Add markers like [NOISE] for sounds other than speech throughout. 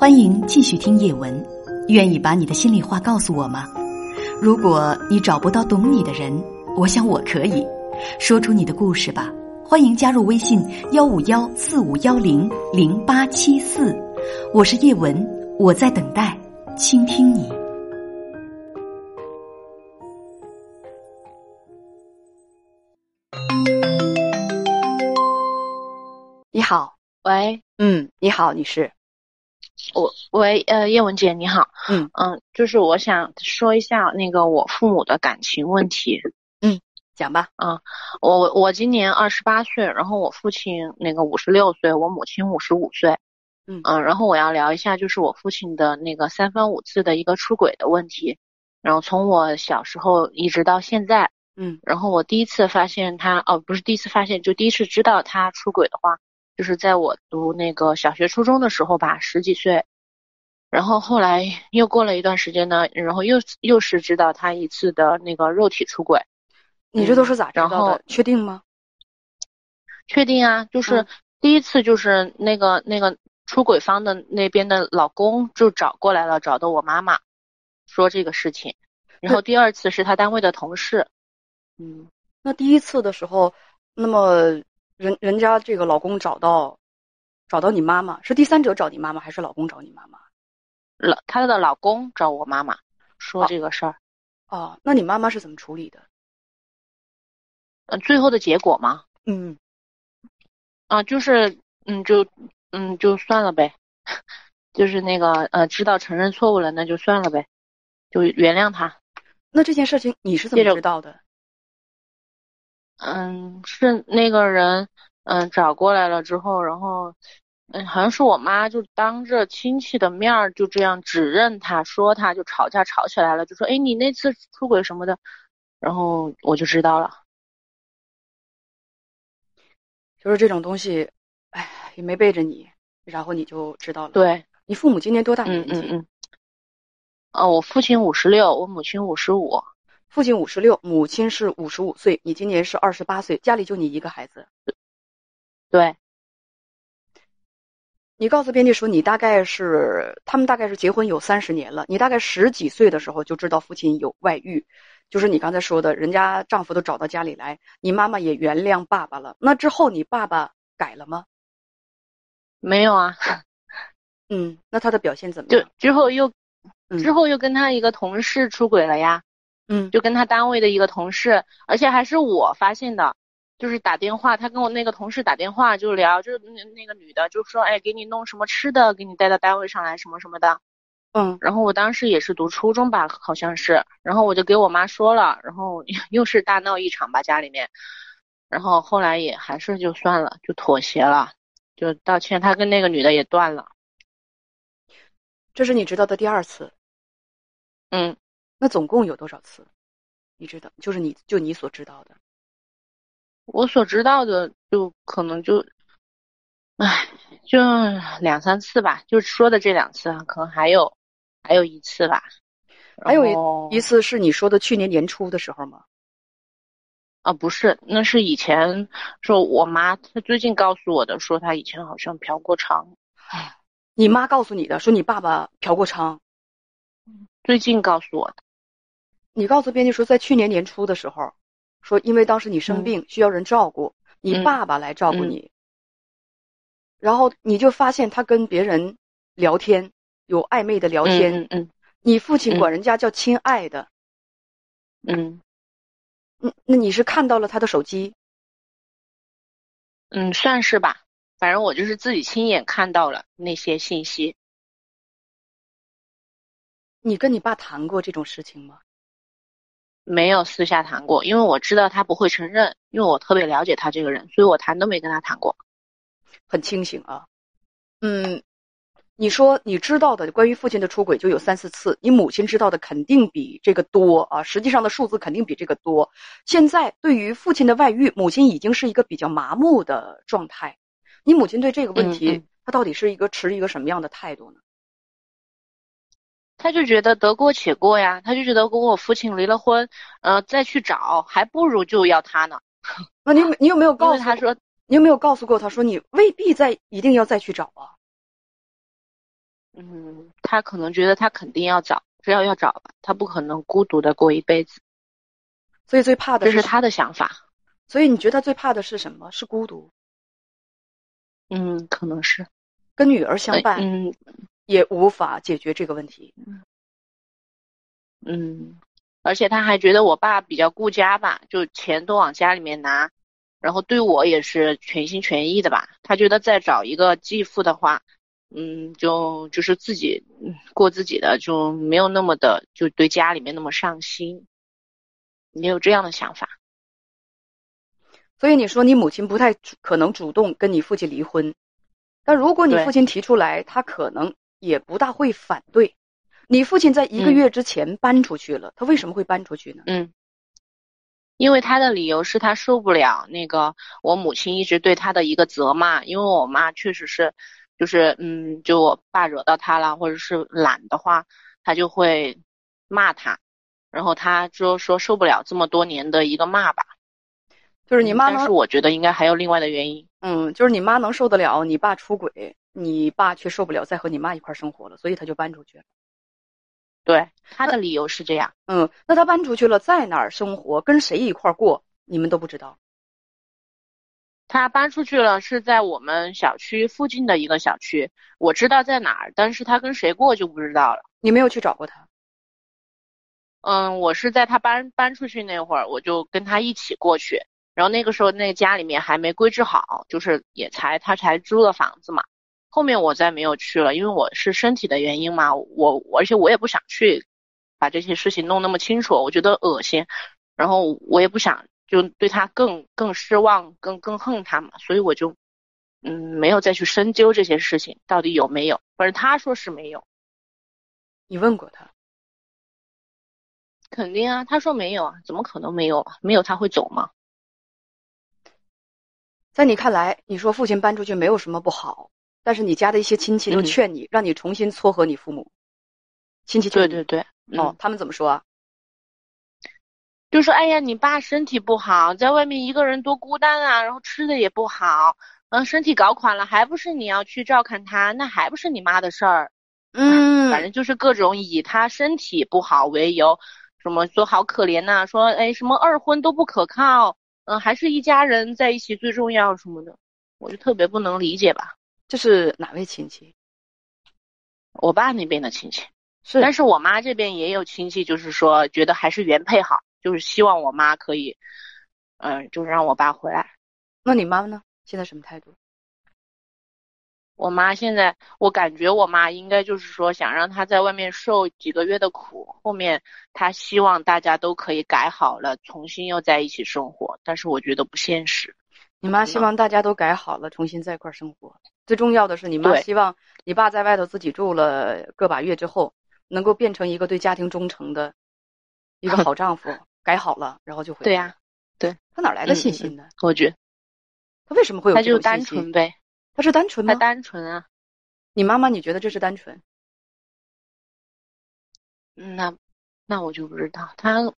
欢迎继续听叶文，愿意把你的心里话告诉我吗？如果你找不到懂你的人，我想我可以说出你的故事吧。欢迎加入微信幺五幺四五幺零零八七四，我是叶文，我在等待倾听你。你好，喂，嗯，你好，女士，我喂，呃，叶文姐你好，嗯嗯，就是我想说一下那个我父母的感情问题。嗯讲吧。啊我我今年二十八岁，然后我父亲那个五十六岁，我母亲五十五岁，嗯然后我要聊一下就是我父亲的那个三番五次的一个出轨的问题，然后从我小时候一直到现在，嗯然后我第一次发现他，哦，不是第一次发现，就第一次知道他出轨的话，就是在我读那个小学、初中的时候吧，十几岁。然后后来又过了一段时间呢，然后又又是知道他一次的那个肉体出轨，你这都是咋知道然后的？确定吗？确定啊，就是嗯第一次就是那个那个出轨方的那边的老公就找过来了，找的我妈妈说这个事情，然后第二次是他单位的同事，嗯。那第一次的时候，那么人人家这个老公找到找到你妈妈，是第三者找你妈妈，还是老公找你妈妈？老她的老公找我妈妈说哦这个事儿，哦，那你妈妈是怎么处理的？嗯、最后的结果吗，嗯，啊，就是嗯，就嗯就算了呗，[LAUGHS] 就是那个呃，知道承认错误了，那就算了呗，就原谅他。那这件事情你是怎么知道的？嗯，是那个人嗯找过来了之后，然后嗯好像是我妈就当着亲戚的面儿就这样指认他，说他就吵架吵起来了，就说哎你那次出轨什么的，然后我就知道了。就是这种东西，哎，也没背着你，然后你就知道了。，对，你父母今年多大嗯年纪？嗯嗯。哦，我父亲五十六，我母亲五十五。父亲五十六，母亲是五十五岁，你今年是二十八岁，家里就你一个孩子。对，你告诉编辑说，你大概是他们大概是结婚有三十年了，你大概十几岁的时候就知道父亲有外遇，就是你刚才说的，人家丈夫都找到家里来，你妈妈也原谅爸爸了。那之后你爸爸改了吗？没有啊，[LAUGHS] 嗯，那他的表现怎么就样？之后又嗯之后又跟他一个同事出轨了呀。嗯，就跟他单位的一个同事，而且还是我发现的，就是打电话，他跟我那个同事打电话就聊，就是那那个女的就说，哎，给你弄什么吃的，给你带到单位上来什么什么的。嗯然后我当时也是读初中吧，好像是，然后我就给我妈说了，然后 [LAUGHS] 又是大闹一场吧家里面，然后后来也还是就算了，就妥协了，就道歉，他跟那个女的也断了。这是你知道的第二次，嗯，那总共有多少次？你知道，就是你就你所知道的。我所知道的就可能就，唉，就两三次吧，就说的这两次，可能还有还有一次吧。还有一次是你说的去年年初的时候吗？啊，不是，那是以前说我妈，她最近告诉我的，说她以前好像嫖过娼，你妈告诉你的，说你爸爸嫖过娼。最近告诉我的。你告诉编辑说，在去年年初的时候，说因为当时你生病、需要人照顾，你嗯爸爸来照顾嗯你，然后你就发现他跟别人聊天，有暧昧的聊天。嗯嗯你父亲嗯管人家叫亲爱的，嗯嗯，那你是看到了他的手机？嗯，算是吧。反正我就是自己亲眼看到了那些信息。你跟你爸谈过这种事情吗？没有私下谈过，因为我知道他不会承认，因为我特别了解他这个人，所以我谈都没跟他谈过。很清醒啊。嗯，你说你知道的关于父亲的出轨就有三四次，你母亲知道的肯定比这个多啊，实际上的数字肯定比这个多。现在对于父亲的外遇，母亲已经是一个比较麻木的状态。你母亲对这个问题，嗯嗯她到底是一个持一个什么样的态度呢？他就觉得得过且过呀，他就觉得跟我父亲离了婚，呃，再去找，还不如就要他呢。那你有你有没有 [LAUGHS] 告诉他说，你有没有告诉过他说你未必再一定要再去找啊？嗯，他可能觉得他肯定要找，只要要找吧，他不可能孤独的过一辈子，所以最怕的这是他的想法。所以你觉得最怕的是什么？是孤独？嗯，可能是跟女儿相伴，嗯，也无法解决这个问题。嗯，而且他还觉得我爸比较顾家吧，就钱都往家里面拿，然后对我也是全心全意的吧。他觉得再找一个继父的话，嗯，就就是自己过自己的，就没有那么的就对家里面那么上心，你有这样的想法。所以你说你母亲不太可能主动跟你父亲离婚，但如果你父亲提出来，他可能也不大会反对。你父亲在一个月之前搬出去了，他为什么会搬出去呢？嗯，因为他的理由是他受不了那个我母亲一直对他的一个责骂，因为我妈确实是，就是嗯，就我爸惹到他了，或者是懒的话，他就会骂他，然后他就说受不了这么多年的一个骂吧。就是你妈，但是我觉得应该还有另外的原因。嗯，就是你妈能受得了你爸出轨，你爸却受不了再和你妈一块生活了，所以他就搬出去了。对，他的理由是这样。嗯，那他搬出去了，在哪儿生活，跟谁一块过，你们都不知道。他搬出去了，是在我们小区附近的一个小区，我知道在哪儿，但是他跟谁过就不知道了。你没有去找过他？嗯，我是在他搬搬出去那会儿，我就跟他一起过去。然后那个时候，那家里面还没规制好，就是也才他才租了房子嘛。后面我再没有去了，因为我是身体的原因嘛。我而且我也不想去把这些事情弄那么清楚，我觉得恶心。然后我也不想就对他更更失望，更更恨他嘛。所以我就嗯没有再去深究这些事情到底有没有。反正他说是没有。你问过他？肯定啊，他说没有啊，怎么可能没有啊？没有他会走吗？在你看来，你说父亲搬出去没有什么不好，但是你家的一些亲戚都劝你，让你重新撮合你父母。亲戚对对对，哦，他们怎么说啊？就说哎呀，你爸身体不好，在外面一个人多孤单啊，然后吃的也不好，嗯，身体搞垮了，还不是你要去照看他，那还不是你妈的事儿。嗯，反正就是各种以他身体不好为由，什么说好可怜呐，说哎什么二婚都不可靠。嗯，还是一家人在一起最重要什么的，我就特别不能理解吧。这是哪位亲戚？我爸那边的亲戚是，但是我妈这边也有亲戚，就是说觉得还是原配好，就是希望我妈可以，嗯，就是让我爸回来。那你妈呢？现在什么态度？我妈现在，我感觉我妈应该就是说想让她在外面受几个月的苦，后面她希望大家都可以改好了，重新又在一起生活。但是我觉得不现实。你妈希望大家都改好了，重新在一块生活。最重要的是，你妈希望你爸在外头自己住了个把月之后，能够变成一个对家庭忠诚的一个 [LAUGHS] 好丈夫，改好了，然后就回。对呀，对他哪来的信心呢？我觉得他为什么会有他就单纯呗。他是单纯吗？他单纯啊！你妈妈，你觉得这是单纯？那那我就不知道。他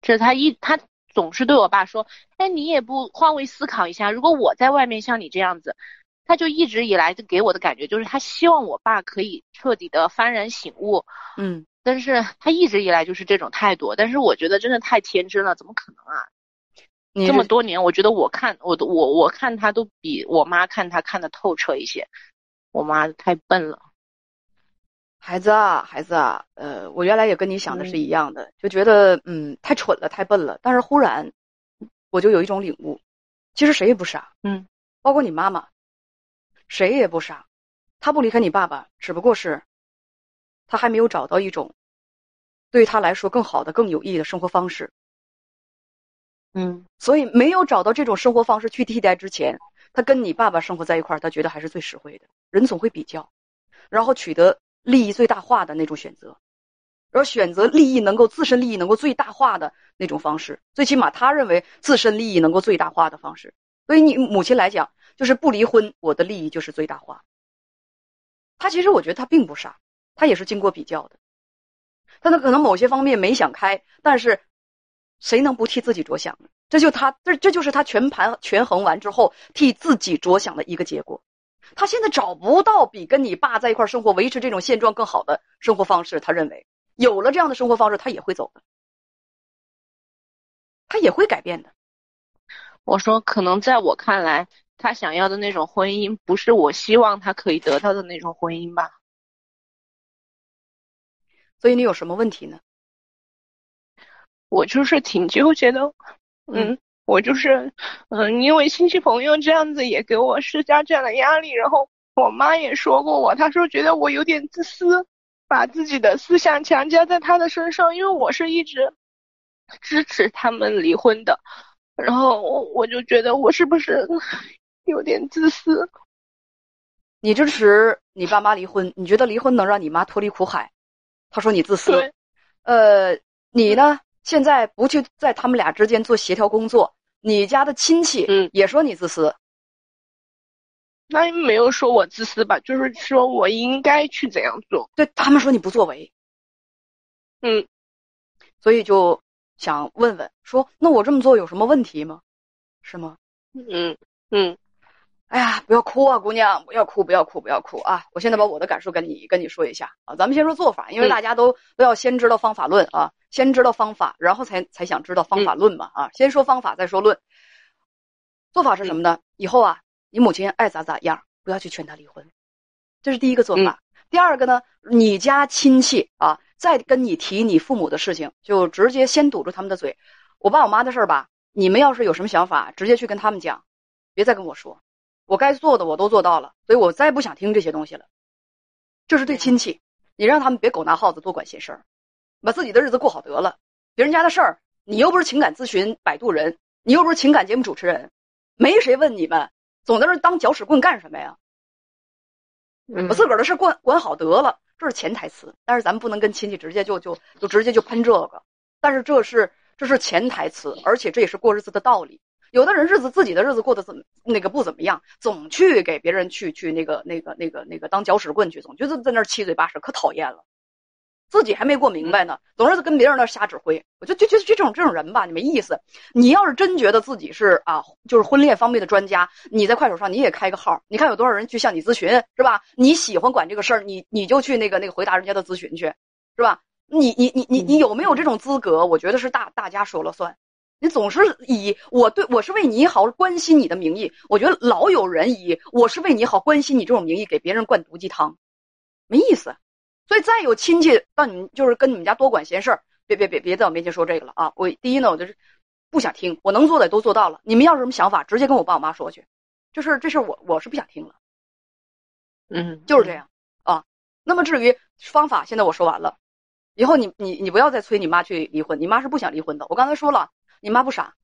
这他一他总是对我爸说：“哎，你也不换位思考一下，如果我在外面像你这样子，他就一直以来就给我的感觉就是他希望我爸可以彻底的幡然醒悟。”嗯，但是他一直以来就是这种态度。但是我觉得真的太天真了，怎么可能啊？这么多年，我觉得我看我都我我看他都比我妈看他看得透彻一些。我妈太笨了，孩子啊，孩子啊，呃，我原来也跟你想的是一样的，就觉得嗯太蠢了，太笨了。但是忽然我就有一种领悟，其实谁也不傻，嗯，包括你妈妈，谁也不傻。他不离开你爸爸，只不过是他还没有找到一种对他来说更好的、更有意义的生活方式。嗯，所以没有找到这种生活方式去替代之前，他跟你爸爸生活在一块儿，他觉得还是最实惠的。人总会比较，然后取得利益最大化的那种选择，然后选择利益能够自身利益能够最大化的那种方式。最起码他认为自身利益能够最大化的方式。对于你母亲来讲，就是不离婚，我的利益就是最大化。他其实我觉得他并不傻，他也是经过比较的。他可能某些方面没想开，但是。谁能不替自己着想呢？这就他这这就是他全盘权衡完之后替自己着想的一个结果。他现在找不到比跟你爸在一块生活、维持这种现状更好的生活方式。他认为有了这样的生活方式，他也会走的，他也会改变的。我说，可能在我看来，他想要的那种婚姻，不是我希望他可以得到的那种婚姻吧。所以你有什么问题呢？我就是挺纠结的，嗯，我就是，嗯，因为亲戚朋友这样子也给我施加这样的压力，然后我妈也说过我，她说觉得我有点自私，把自己的思想强加在他的身上，因为我是一直支持他们离婚的，然后我我就觉得我是不是有点自私？你支持你爸妈离婚，你觉得离婚能让你妈脱离苦海？他说你自私，呃，你呢？现在不去在他们俩之间做协调工作，你家的亲戚嗯也说你自私。那没有说我自私吧？就是说我应该去怎样做？对他们说你不作为，嗯，所以就想问问，说那我这么做有什么问题吗？是吗？嗯嗯。哎呀，不要哭啊，姑娘，不要哭，不要哭，不要哭啊！我现在把我的感受跟你跟你说一下啊。咱们先说做法，因为大家都都要先知道方法论啊，先知道方法，然后才才想知道方法论嘛啊。先说方法，再说论。做法是什么呢？以后啊，你母亲爱咋咋样，不要去劝她离婚，这是第一个做法。第二个呢，你家亲戚啊，再跟你提你父母的事情，就直接先堵住他们的嘴。我爸我妈的事儿吧，你们要是有什么想法，直接去跟他们讲，别再跟我说。我该做的我都做到了，所以我再不想听这些东西了。这是对亲戚，你让他们别狗拿耗子多管闲事儿，把自己的日子过好得了。别人家的事儿，你又不是情感咨询摆渡人，你又不是情感节目主持人，没谁问你们，总在这当搅屎棍干什么呀？我自个儿的事管管好得了，这是潜台词。但是咱们不能跟亲戚直接就就就直接就喷这个，但是这是这是潜台词，而且这也是过日子的道理。有的人日子自己的日子过得怎么那个不怎么样，总去给别人去去那个那个那个那个当搅屎棍去，总觉得在那儿七嘴八舌，可讨厌了。自己还没过明白呢，总是跟别人那瞎指挥。我就就觉得这种这种人吧，你没意思。你要是真觉得自己是啊，就是婚恋方面的专家，你在快手上你也开个号，你看有多少人去向你咨询，是吧？你喜欢管这个事儿，你你就去那个那个回答人家的咨询去，是吧？你你你你你有没有这种资格？我觉得是大大家说了算。你总是以我对我是为你好关心你的名义，我觉得老有人以我是为你好关心你这种名义给别人灌毒鸡汤，没意思。所以再有亲戚到你们就是跟你们家多管闲事儿，别别别别在我面前说这个了啊！我第一呢，我就是不想听，我能做的都做到了。你们要是什么想法，直接跟我爸我妈说去，这事这事我我是不想听了。嗯，就是这样啊。那么至于方法，现在我说完了，以后你你你不要再催你妈去离婚，你妈是不想离婚的。我刚才说了。你妈不傻，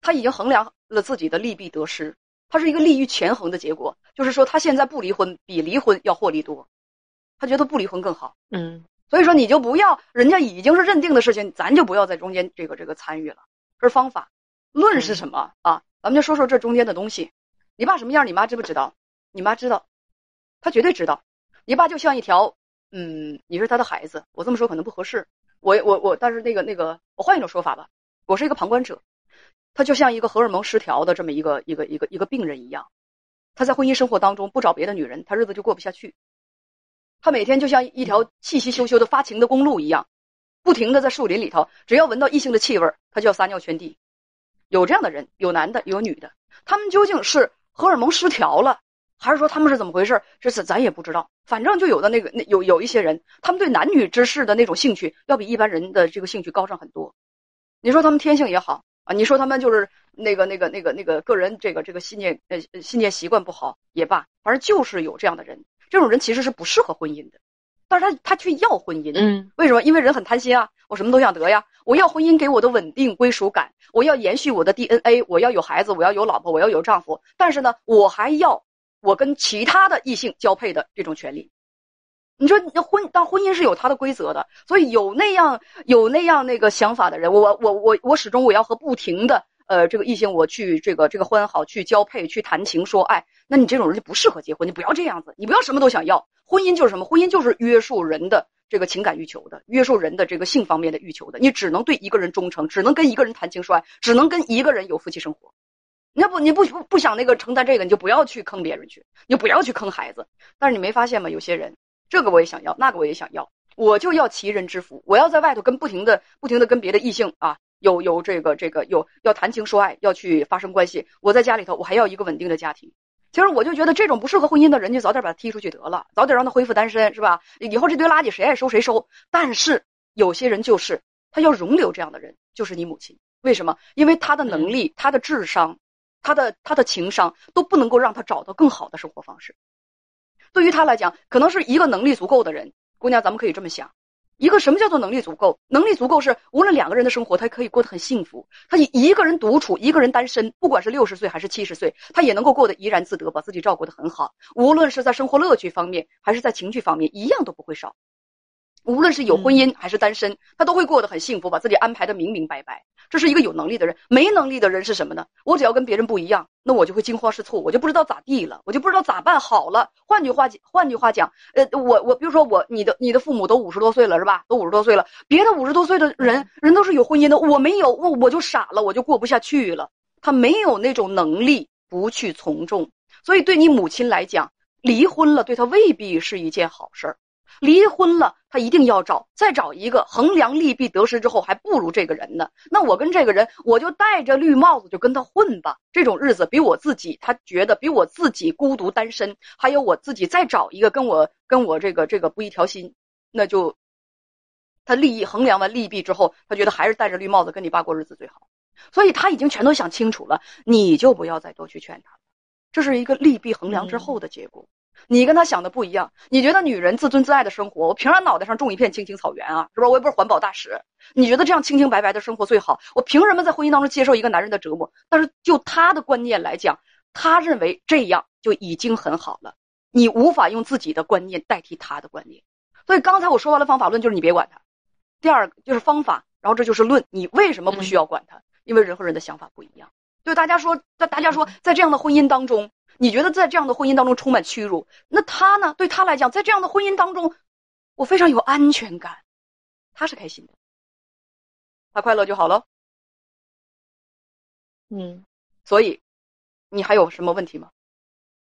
她已经衡量了自己的利弊得失，她是一个利欲权衡的结果。就是说，她现在不离婚比离婚要获利多，她觉得不离婚更好。嗯，所以说你就不要，人家已经是认定的事情，咱就不要在中间这个这个参与了。这是方法，论是什么啊？咱们就说说这中间的东西。你爸什么样，你妈知不知道？你妈知道，她绝对知道。你爸就像一条，嗯，你是他的孩子，我这么说可能不合适。我我我，但是那个那个，我换一种说法吧。我是一个旁观者，他就像一个荷尔蒙失调的这么一个一个一个一个病人一样，他在婚姻生活当中不找别的女人，他日子就过不下去。他每天就像一条气息咻咻的发情的公路一样，不停的在树林里头，只要闻到异性的气味，他就要撒尿圈地。有这样的人，有男的，有女的，他们究竟是荷尔蒙失调了，还是说他们是怎么回事？这是咱也不知道。反正就有的那个那有有一些人，他们对男女之事的那种兴趣，要比一般人的这个兴趣高上很多。你说他们天性也好啊，你说他们就是那个那个那个那个个人这个这个信念呃信念习惯不好也罢，反正就是有这样的人，这种人其实是不适合婚姻的，但是他他却要婚姻，嗯，为什么？因为人很贪心啊，我什么都想得呀，我要婚姻给我的稳定归属感，我要延续我的 DNA，我要有孩子，我要有老婆，我要有丈夫，但是呢，我还要我跟其他的异性交配的这种权利。你说，那婚当婚姻是有它的规则的，所以有那样有那样那个想法的人，我我我我始终我要和不停的呃这个异性我去这个这个欢好去交配去谈情说爱，那你这种人就不适合结婚，你不要这样子，你不要什么都想要。婚姻就是什么？婚姻就是约束人的这个情感欲求的，约束人的这个性方面的欲求的。你只能对一个人忠诚，只能跟一个人谈情说爱，只能跟一个人有夫妻生活。你要不你不不不想那个承担这个，你就不要去坑别人去，你就不要去坑孩子。但是你没发现吗？有些人这个我也想要，那个我也想要，我就要齐人之福，我要在外头跟不停的不停的跟别的异性啊，有有这个这个有要谈情说爱，要去发生关系。我在家里头，我还要一个稳定的家庭。其实我就觉得这种不适合婚姻的人，就早点把他踢出去得了，早点让他恢复单身，是吧？以后这堆垃圾谁爱收谁收。但是有些人就是他要容留这样的人，就是你母亲。为什么？因为他的能力、他的智商、他的他的情商都不能够让他找到更好的生活方式。对于他来讲，可能是一个能力足够的人，姑娘，咱们可以这么想。一个什么叫做能力足够？能力足够是无论两个人的生活，他可以过得很幸福。他一一个人独处，一个人单身，不管是六十岁还是七十岁，他也能够过得怡然自得，把自己照顾得很好。无论是在生活乐趣方面，还是在情趣方面，一样都不会少。无论是有婚姻还是单身，他都会过得很幸福，把自己安排的明明白白。这是一个有能力的人。没能力的人是什么呢？我只要跟别人不一样，那我就会惊慌失措，我就不知道咋地了，我就不知道咋办好了。换句话讲，换句话讲，呃，我我比如说我，你的你的父母都五十多岁了是吧？都五十多岁了，别的五十多岁的人人都是有婚姻的，我没有，我我就傻了，我就过不下去了。他没有那种能力不去从众，所以对你母亲来讲，离婚了对他未必是一件好事儿。离婚了，他一定要找，再找一个，衡量利弊得失之后，还不如这个人呢。那我跟这个人，我就戴着绿帽子就跟他混吧。这种日子比我自己，他觉得比我自己孤独单身，还有我自己再找一个跟我跟我这个这个不一条心，那就他利益衡量完利弊之后，他觉得还是戴着绿帽子跟你爸过日子最好。所以他已经全都想清楚了，你就不要再多去劝他了。这是一个利弊衡量之后的结果。你跟他想的不一样，你觉得女人自尊自爱的生活，我凭啥脑袋上种一片青青草原啊？是吧？我也不是环保大使。你觉得这样清清白白的生活最好？我凭什么在婚姻当中接受一个男人的折磨？但是就他的观念来讲，他认为这样就已经很好了。你无法用自己的观念代替他的观念。所以刚才我说完了方法论，就是你别管他。第二个就是方法，然后这就是论。你为什么不需要管他？因为人和人的想法不一样。对大家说，那大家说，在这样的婚姻当中。你觉得在这样的婚姻当中充满屈辱，那他呢？对他来讲，在这样的婚姻当中，我非常有安全感，他是开心的，他快乐就好了。嗯，所以你还有什么问题吗？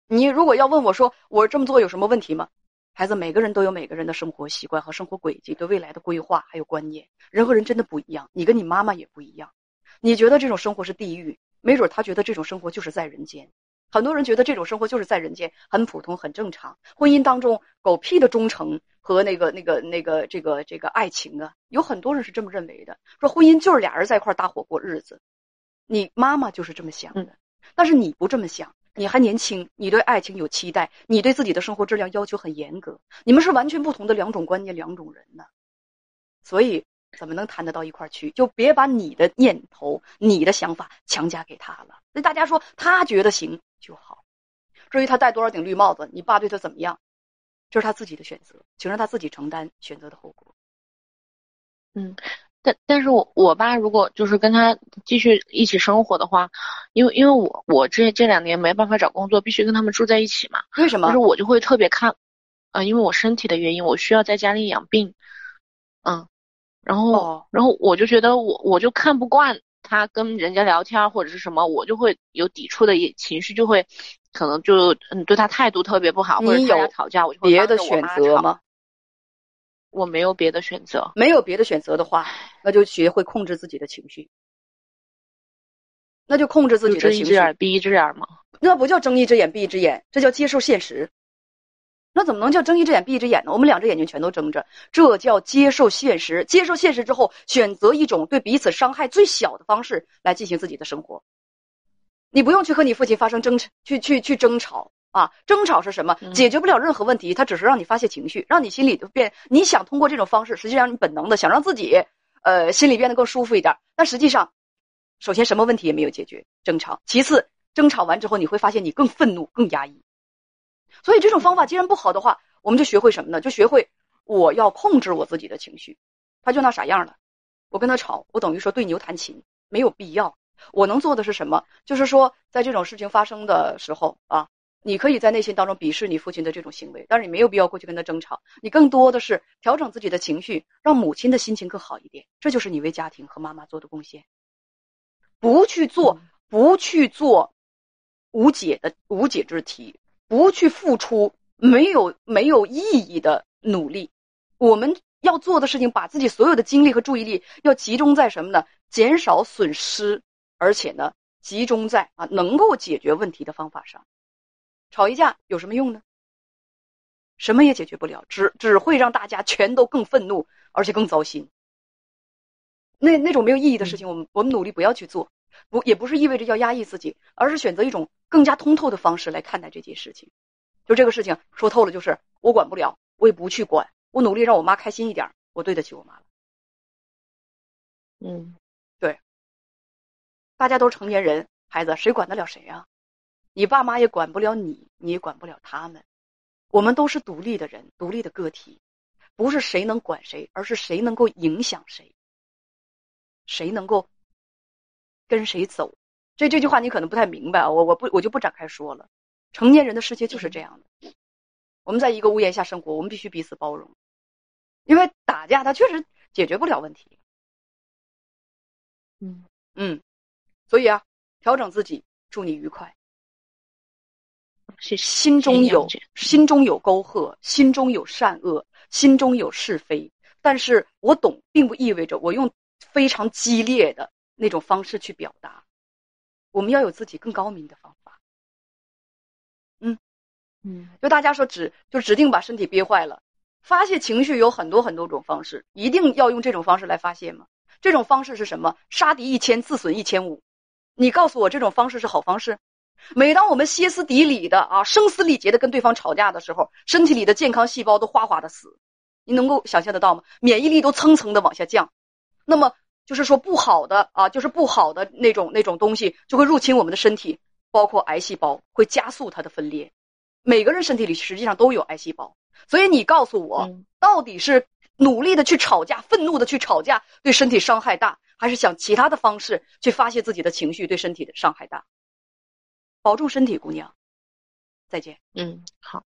你如果要问我说我这么做有什么问题吗？孩子，每个人都有每个人的生活习惯和生活轨迹，对未来的规划还有观念，人和人真的不一样。你跟你妈妈也不一样，你觉得这种生活是地狱，没准他觉得这种生活就是在人间。很多人觉得这种生活就是在人间，很普通、很正常。婚姻当中狗屁的忠诚和那个、那个、那个、这个、这个爱情啊，有很多人是这么认为的，说婚姻就是俩人在一块搭伙过日子。你妈妈就是这么想的，但是你不这么想，你还年轻，你对爱情有期待，你对自己的生活质量要求很严格，你们是完全不同的两种观念、两种人呢。所以怎么能谈得到一块去？就别把你的念头、你的想法强加给他了。那大家说他觉得行。就好。至于他戴多少顶绿帽子，你爸对他怎么样，这是他自己的选择，请让他自己承担选择的后果。嗯，但但是我我爸如果就是跟他继续一起生活的话，因为因为我我这这两年没办法找工作，必须跟他们住在一起嘛。为什么？就是我就会特别看，啊，因为我身体的原因，我需要在家里养病。嗯，然后然后我就觉得我我就看不惯。他跟人家聊天或者是什么，我就会有抵触的情绪，就会可能就嗯对他态度特别不好，或者他俩吵架，我就会别的选择吗？我没有别的选择，没有别的选择的话，那就学会控制自己的情绪，那就控制自己的情绪。睁一只眼闭一只眼吗？那不叫睁一只眼闭一只眼，这叫接受现实。那怎么能叫睁一只眼闭一只眼呢？我们两只眼睛全都睁着，这叫接受现实。接受现实之后，选择一种对彼此伤害最小的方式来进行自己的生活。你不用去和你父亲发生争吵，去去去争吵啊！争吵是什么？解决不了任何问题，他只是让你发泄情绪，让你心里变。你想通过这种方式，实际上你本能的想让自己，呃，心里变得更舒服一点。但实际上，首先什么问题也没有解决，争吵。其次，争吵完之后，你会发现你更愤怒、更压抑。所以这种方法既然不好的话，我们就学会什么呢？就学会我要控制我自己的情绪。他就那啥样了，我跟他吵，我等于说对牛弹琴，没有必要。我能做的是什么？就是说，在这种事情发生的时候啊，你可以在内心当中鄙视你父亲的这种行为，但是你没有必要过去跟他争吵。你更多的是调整自己的情绪，让母亲的心情更好一点。这就是你为家庭和妈妈做的贡献。不去做，不去做无解的无解之题，不去付出没有没有意义的努力。我们要做的事情，把自己所有的精力和注意力要集中在什么呢？减少损失，而且呢，集中在啊能够解决问题的方法上。吵一架有什么用呢？什么也解决不了，只只会让大家全都更愤怒，而且更糟心。那那种没有意义的事情，我们我们努力不要去做，不也不是意味着要压抑自己，而是选择一种更加通透的方式来看待这件事情。就这个事情说透了，就是我管不了，我也不去管，我努力让我妈开心一点，我对得起我妈了。嗯，对，大家都是成年人，孩子谁管得了谁啊？你爸妈也管不了你，你也管不了他们。我们都是独立的人，独立的个体，不是谁能管谁，而是谁能够影响谁，谁能够跟谁走。这这句话你可能不太明白啊，我我不我就不展开说了。成年人的世界就是这样的，我们在一个屋檐下生活，我们必须彼此包容，因为打架它确实解决不了问题。嗯嗯，所以啊，调整自己，祝你愉快。谢谢。心中有心中有沟壑，心中有善恶，心中有是非。但是我懂，并不意味着我用非常激烈的那种方式去表达。我们要有自己更高明的方法。嗯嗯就大家说指就指定把身体憋坏了，发泄情绪有很多很多种方式，一定要用这种方式来发泄吗？这种方式是什么？杀敌一千，自损一千五。你告诉我这种方式是好方式？每当我们歇斯底里的啊声嘶力竭的跟对方吵架的时候，身体里的健康细胞都哗哗的死，你能够想象得到吗？免疫力都蹭蹭的往下降，那么就是说不好的啊，就是不好的那种那种东西就会入侵我们的身体，包括癌细胞会加速它的分裂。每个人身体里实际上都有癌细胞，所以你告诉我，嗯到底是努力的去吵架、愤怒的去吵架对身体伤害大，还是想其他的方式去发泄自己的情绪对身体的伤害大？保重身体，姑娘，再见。嗯，好。